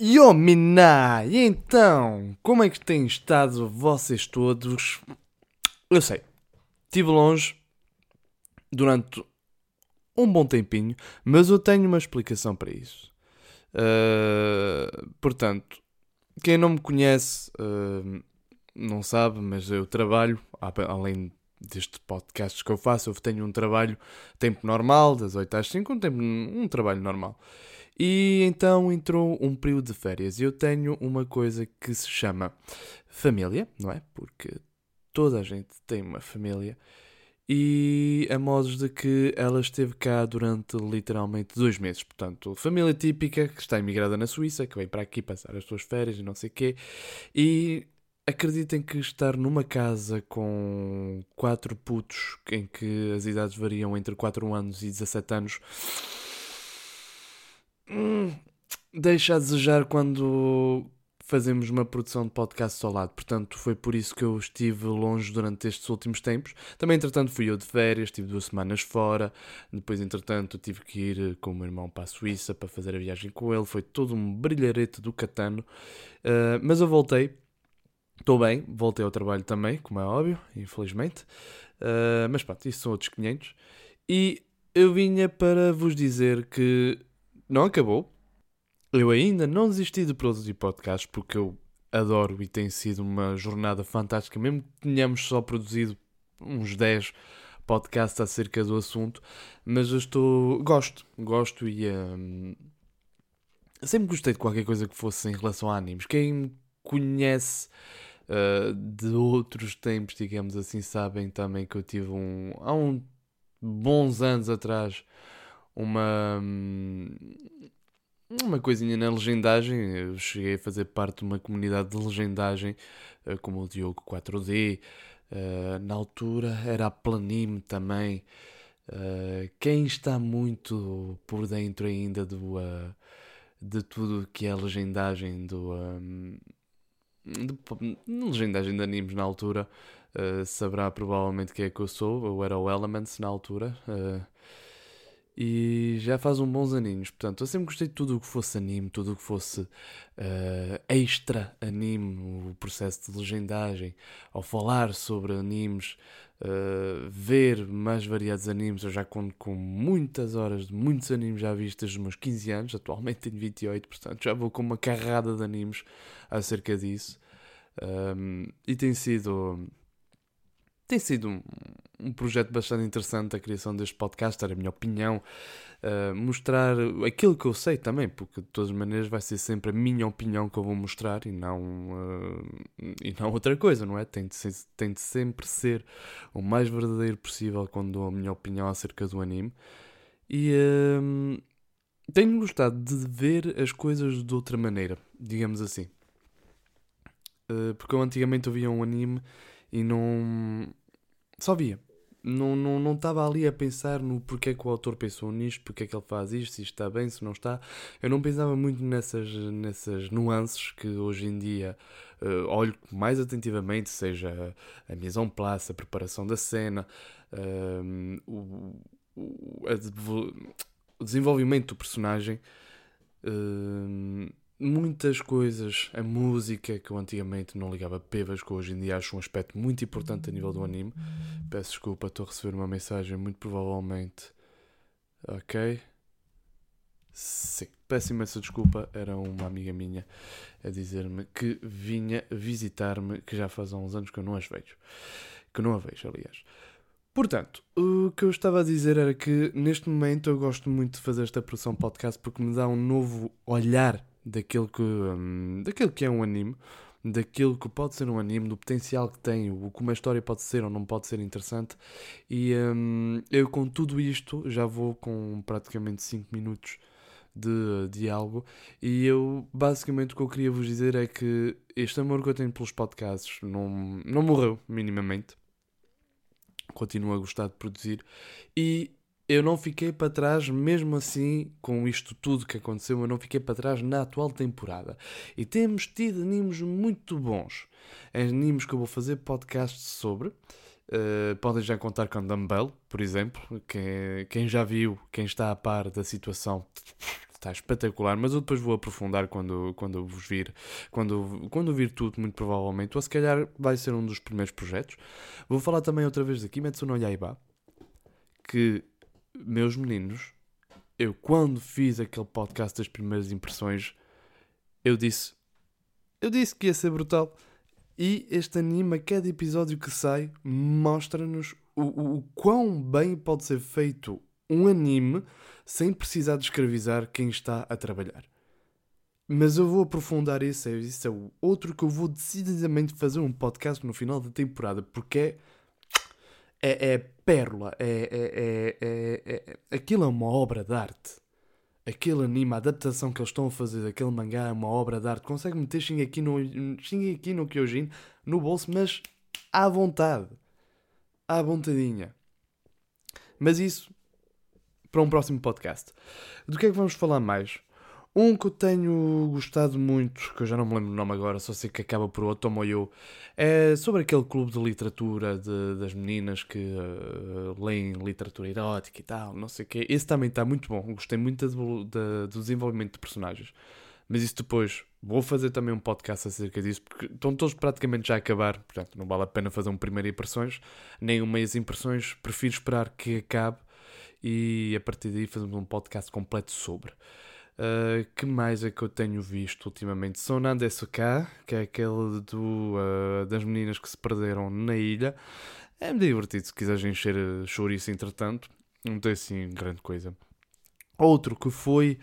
Yo, Miná! E então, como é que têm estado vocês todos? Eu sei, estive longe durante um bom tempinho, mas eu tenho uma explicação para isso. Uh, portanto, quem não me conhece uh, não sabe, mas eu trabalho, além deste podcast que eu faço, eu tenho um trabalho tempo normal, das 8 às 5, um, tempo, um trabalho normal. E então entrou um período de férias. Eu tenho uma coisa que se chama família, não é? Porque toda a gente tem uma família. E a modos de que ela esteve cá durante literalmente dois meses. Portanto, família típica que está imigrada na Suíça, que vem para aqui passar as suas férias e não sei o quê. E acreditem que estar numa casa com quatro putos, em que as idades variam entre 4 anos e 17 anos hum, deixa a desejar quando fazemos uma produção de podcast ao lado. Portanto, foi por isso que eu estive longe durante estes últimos tempos. Também, entretanto, fui eu de férias, estive duas semanas fora. Depois, entretanto, tive que ir com o meu irmão para a Suíça para fazer a viagem com ele. Foi todo um brilharete do catano. Uh, mas eu voltei. Estou bem, voltei ao trabalho também, como é óbvio, infelizmente. Uh, mas pronto, isso são outros 500. E eu vinha para vos dizer que não acabou. Eu ainda não desisti de produzir podcasts porque eu adoro e tem sido uma jornada fantástica, mesmo que tenhamos só produzido uns 10 podcasts acerca do assunto, mas eu estou. gosto, gosto e. Um, sempre gostei de qualquer coisa que fosse em relação a animes. Quem conhece uh, de outros tempos, digamos assim, sabem também que eu tive um. há um bons anos atrás uma uma coisinha na legendagem. Eu cheguei a fazer parte de uma comunidade de legendagem, eh, como o Diogo 4D. Eh, na altura era a Planime também. Eh, quem está muito por dentro ainda do, de tudo que é legendagem do. de, legendagem de animes na altura saberá provavelmente quem é que eu sou. Eu era o Elements na altura. E já faz um bons aninhos. Portanto, eu sempre gostei de tudo o que fosse anime, tudo o que fosse uh, extra anime, o processo de legendagem, ao falar sobre animes, uh, ver mais variados animes. Eu já conto com muitas horas de muitos animes já vistos desde os meus 15 anos, atualmente tenho 28, portanto já vou com uma carrada de animes acerca disso. Um, e tem sido tem sido um, um, projeto bastante interessante a criação deste podcast, era a minha opinião, uh, mostrar aquilo que eu sei também, porque de todas as maneiras vai ser sempre a minha opinião que eu vou mostrar e não, uh, e não outra coisa, não é? Tem de, ser, tem de sempre ser o mais verdadeiro possível quando dou a minha opinião acerca do anime. E uh, tenho gostado de ver as coisas de outra maneira, digamos assim. porque eu antigamente ouvia um anime e não. Só via. Não não, não estava ali a pensar no porquê que o autor pensou nisto, porque é que ele faz isto, se está bem, se não está. Eu não pensava muito nessas, nessas nuances que hoje em dia uh, olho mais atentivamente, seja a mise en place, a preparação da cena, uh, o, o, o, desenvolvimento do personagem. Uh, muitas coisas, a música que eu antigamente não ligava pevas, que hoje em dia acho um aspecto muito importante a nível do anime. Peço desculpa, estou a receber uma mensagem, muito provavelmente. Ok? Sim, peço imensa desculpa, era uma amiga minha a dizer-me que vinha visitar-me, que já faz uns anos que eu não as vejo. Que não a vejo, aliás. Portanto, o que eu estava a dizer era que neste momento eu gosto muito de fazer esta produção podcast porque me dá um novo olhar daquilo que, um, daquilo que é um anime, daquilo que pode ser um anime, do potencial que tem, o que uma história pode ser ou não pode ser interessante. E um, eu, com tudo isto, já vou com praticamente 5 minutos de diálogo. E eu, basicamente, o que eu queria vos dizer é que este amor que eu tenho pelos podcasts não, não morreu, minimamente. Continuo a gostar de produzir. E eu não fiquei para trás, mesmo assim, com isto tudo que aconteceu, eu não fiquei para trás na atual temporada. E temos tido animes muito bons. Animes que eu vou fazer podcasts sobre. Uh, podem já contar com Dumbbell, por exemplo. Quem, quem já viu, quem está a par da situação, está espetacular, mas eu depois vou aprofundar quando, quando vos vir, quando, quando vir tudo, muito provavelmente, ou se calhar vai ser um dos primeiros projetos. Vou falar também outra vez aqui, Kimetsu no Yaiba, que, meus meninos, eu quando fiz aquele podcast das primeiras impressões, eu disse, eu disse que ia ser brutal. E este anime, a cada episódio que sai, mostra-nos o, o, o quão bem pode ser feito um anime sem precisar de escravizar quem está a trabalhar. Mas eu vou aprofundar isso, isso é outro que eu vou decididamente fazer um podcast no final da temporada, porque é, é, é pérola, é, é, é, é, aquilo é uma obra de arte. Aquele anime, a adaptação que eles estão a fazer daquele mangá é uma obra de arte. Consegue meter Shingeki no, no Kyojin no bolso, mas à vontade. À vontadinha. Mas isso para um próximo podcast. Do que é que vamos falar mais? Um que eu tenho gostado muito, que eu já não me lembro o nome agora, só sei que acaba por Otomoyo, é sobre aquele clube de literatura de, das meninas que uh, leem literatura erótica e tal, não sei o quê. Esse também está muito bom, gostei muito do, do desenvolvimento de personagens. Mas isso depois, vou fazer também um podcast acerca disso, porque estão todos praticamente já a acabar, portanto não vale a pena fazer um primeiro impressões, nem um meias impressões, prefiro esperar que acabe e a partir daí fazemos um podcast completo sobre. Uh, que mais é que eu tenho visto ultimamente? Sonan Desuka, que é aquele do, uh, das meninas que se perderam na ilha. É divertido se quiseres encher chouriço entretanto. Não tem assim grande coisa. Outro que foi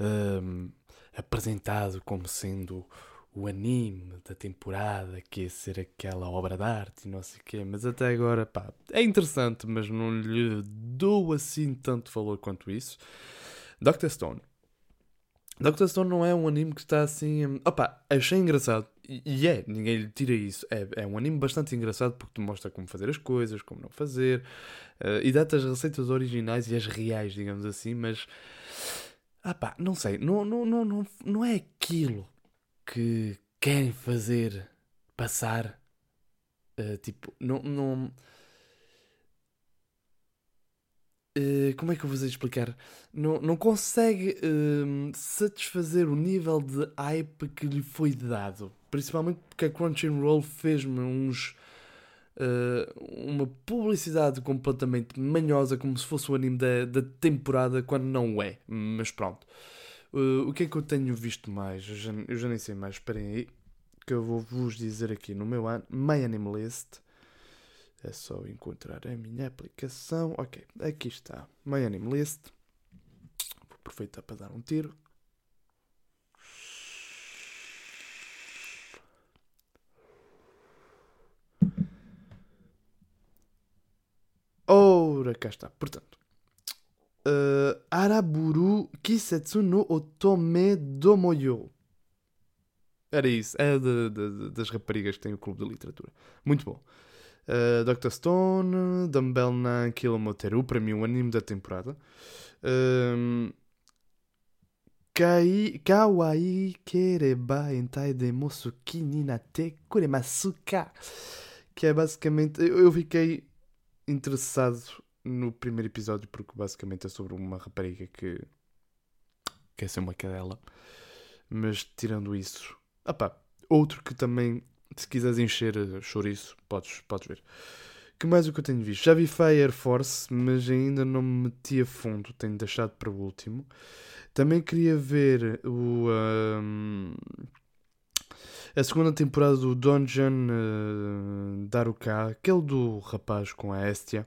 uh, apresentado como sendo o anime da temporada, que ia ser aquela obra de arte e não sei o quê, mas até agora, pá, é interessante, mas não lhe dou assim tanto valor quanto isso. Doctor Stone. Doctor Stone não é um anime que está assim. Opa, achei engraçado. E é, ninguém lhe tira isso. É, é um anime bastante engraçado porque te mostra como fazer as coisas, como não fazer, uh, e dá-te as receitas originais e as reais, digamos assim, mas. Ah pá, não sei, não, não, não, não, não é aquilo que querem fazer passar. Uh, tipo, não. não uh, como é que eu vos explicar? Não, não consegue uh, satisfazer o nível de hype que lhe foi dado. Principalmente porque a Crunchyroll fez-me uns. Uh, uma publicidade completamente manhosa, como se fosse o anime da, da temporada, quando não é. Mas pronto. Uh, o que é que eu tenho visto mais? Eu já, eu já nem sei mais. Esperem aí. Que eu vou vos dizer aqui no meu ano. My Animalist. É só encontrar a minha aplicação. Ok, aqui está. My Animalist. Vou aproveitar para dar um tiro. Ora, cá está. Portanto, uh, Araburu Kisetsu no Otome Domoyo. Era isso, é de, de, das raparigas que tem o clube de literatura. Muito bom. Uh, Dr. Stone, Dumbbell na Kilomoteru, para mim, o anime da temporada. Um, Kai, kawaii kereba entai de mosuki ni nate kuremasuka. Que é basicamente. Eu, fiquei interessado no primeiro episódio, porque basicamente é sobre uma rapariga que quer ser uma cadela. Mas tirando isso, opá, outro que também, se quiseres encher chouriço, podes, podes ver. Que mais o que eu tenho visto? Já vi Fire Force, mas ainda não me meti a fundo, tenho deixado para o último. Também queria ver o. Um, a segunda temporada do Dungeon uh, Daruka, aquele do rapaz com a Estia.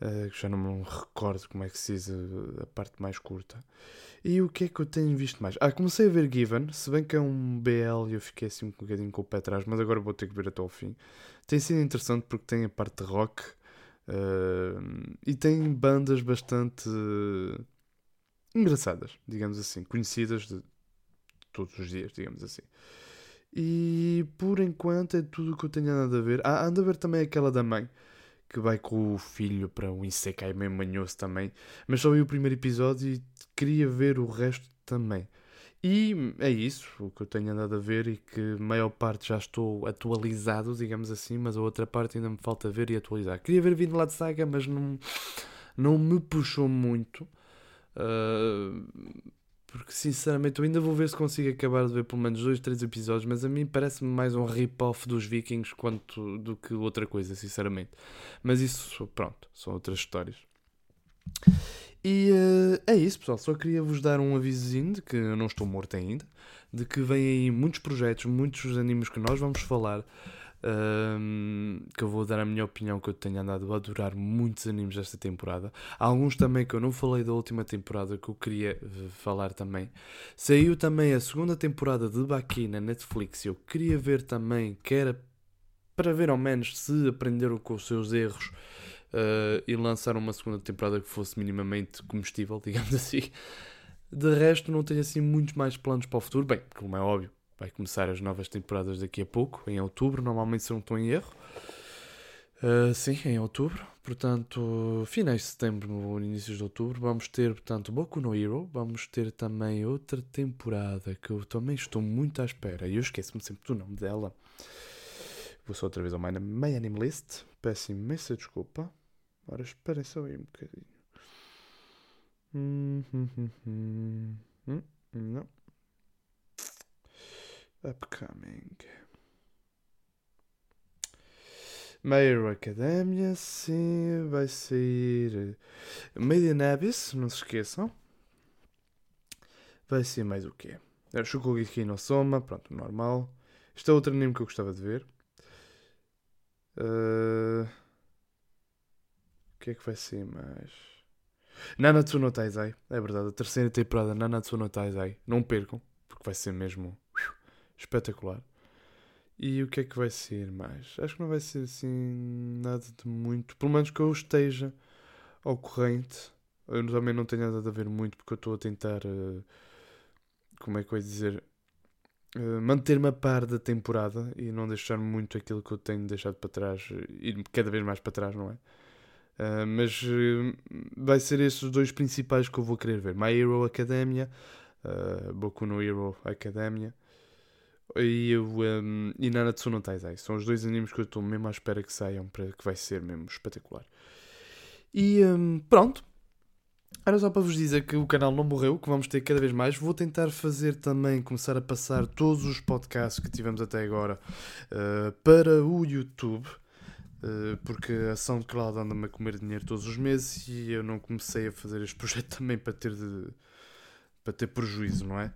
Uh, já não me recordo como é que se diz a, a, parte mais curta. E o que é que eu tenho visto mais? Ah, comecei a ver Given, se bem que é um BL e eu fiquei assim um bocadinho com o pé atrás, mas agora vou ter que ver até ao fim. Tem sido interessante porque tem a parte de rock uh, e tem bandas bastante uh, engraçadas, digamos assim, conhecidas de todos os dias, digamos assim. E por enquanto é tudo o que eu tenho andado a ver. Ah, anda a ver também aquela da mãe que vai com o filho para um Isekai meio manhoso também. Mas só vi o primeiro episódio e queria ver o resto também. E é isso, o que eu tenho andado a ver e que maior parte já estou atualizado, digamos assim, mas a outra parte ainda me falta ver e atualizar. Queria ver vindo lá de Saga, mas não, não me puxou muito. Uh, Porque sinceramente eu ainda vou ver se consigo acabar de ver pelo menos dois, três episódios, mas a mim parece-me mais um rip-off dos Vikings quanto do que outra coisa, sinceramente. Mas isso, pronto, são outras histórias. E uh, é isso, pessoal. Só queria vos dar um avisozinho de que eu não estou morto ainda, de que vêm aí muitos projetos, muitos animes que nós vamos falar. Um, que eu vou dar a minha opinião que eu tenho andado a adorar muitos animes desta temporada. Há alguns também que eu não falei da última temporada que eu queria uh, falar também. Saiu também a segunda temporada de Baki na Netflix. Eu queria ver também, que era para ver ao menos se aprenderam com os seus erros uh, e lançaram uma segunda temporada que fosse minimamente comestível, digamos assim. De resto, não tenho assim muitos mais planos para o futuro. Bem, como é óbvio, vai começar as novas temporadas daqui a pouco, em outubro, normalmente se não estou em erro. Uh, sim, em outubro. Portanto, finais de setembro inícios de outubro, vamos ter, portanto, Boku no Hero. Vamos ter também outra temporada que eu também estou muito à espera. E eu esqueço-me sempre do nome dela. Vou só outra vez ao My, My Anime List. Peço imensa desculpa. Ora, esperem só aí um bocadinho. Hum, hum, hum, hum. hum não. Upcoming. Hero Academia, sim, vai sair Made in Abyss, não se esqueçam. Vai ser mais o quê? É Shokugeki no Soma, pronto, normal. Este é outro anime que eu gostava de ver. Uh... O que é que vai ser mais? Nanatsu no Taizai, é verdade, a terceira temporada Nanatsu no Taizai. Não percam, porque vai ser mesmo espetacular. E o que é que vai ser mais? Acho que não vai ser assim nada de muito. Pelo menos que eu esteja ao corrente. Eu também não tenho nada a ver muito porque eu estou a tentar. Uh, como é que eu ia dizer? Uh, Manter-me a par da temporada e não deixar muito aquilo que eu tenho deixado para trás. Ir cada vez mais para trás, não é? Uh, mas vai ser esses os dois principais que eu vou querer ver: My Hero Academia, Boku no Hero Academia e, um, e Nanatsu no Taizai. São os dois animes que eu estou mesmo à espera que saiam, para que vai ser mesmo espetacular. E um, pronto. Era só para vos dizer que o canal não morreu, que vamos ter cada vez mais. Vou tentar fazer também, começar a passar todos os podcasts que tivemos até agora uh, para o YouTube. Uh, porque a SoundCloud anda-me a comer dinheiro todos os meses e eu não comecei a fazer este projeto também para ter, de, para ter prejuízo, não é?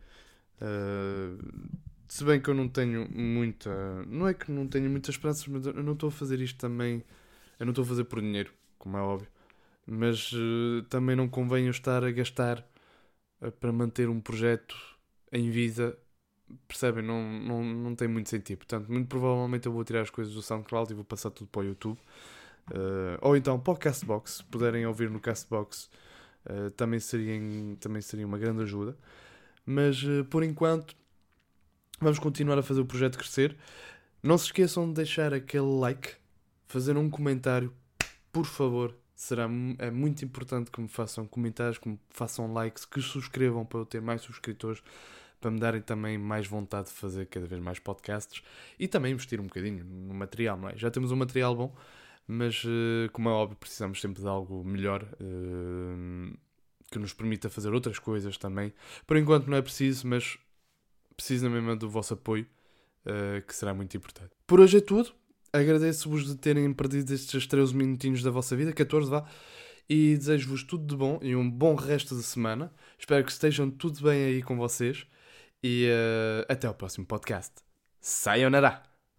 Uh, se bem que eu não tenho muita. Não é que não tenho muitas esperanças, mas eu não estou a fazer isto também. Eu não estou a fazer por dinheiro, como é óbvio. Mas uh, também não convém eu estar a gastar uh, para manter um projeto em vida. Percebem? Não, não, não tem muito sentido. Portanto, muito provavelmente eu vou tirar as coisas do SoundCloud e vou passar tudo para o YouTube. Uh, ou então para o Castbox. Se puderem ouvir no Castbox, também, seria, também seria uma grande ajuda. Mas por enquanto Vamos continuar a fazer o projeto crescer. Não se esqueçam de deixar aquele like, fazer um comentário, por favor. Será é muito importante que me façam comentários, que me façam likes, que subscrevam para eu ter mais subscritores, para me darem também mais vontade de fazer cada vez mais podcasts e também investir um bocadinho no material, não é? Já temos um material bom, mas eh, como é óbvio, precisamos sempre de algo melhor eh, que nos permita fazer outras coisas também. Por enquanto não é preciso, mas precisa mesmo do vosso apoio, uh, que será muito importante. Por hoje é tudo. Agradeço-vos de terem perdido estes 13 minutinhos da vossa vida, 14 vá, e desejo-vos tudo de bom e um bom resto de semana. Espero que estejam tudo bem aí com vocês e uh, até ao próximo podcast. Sayonara!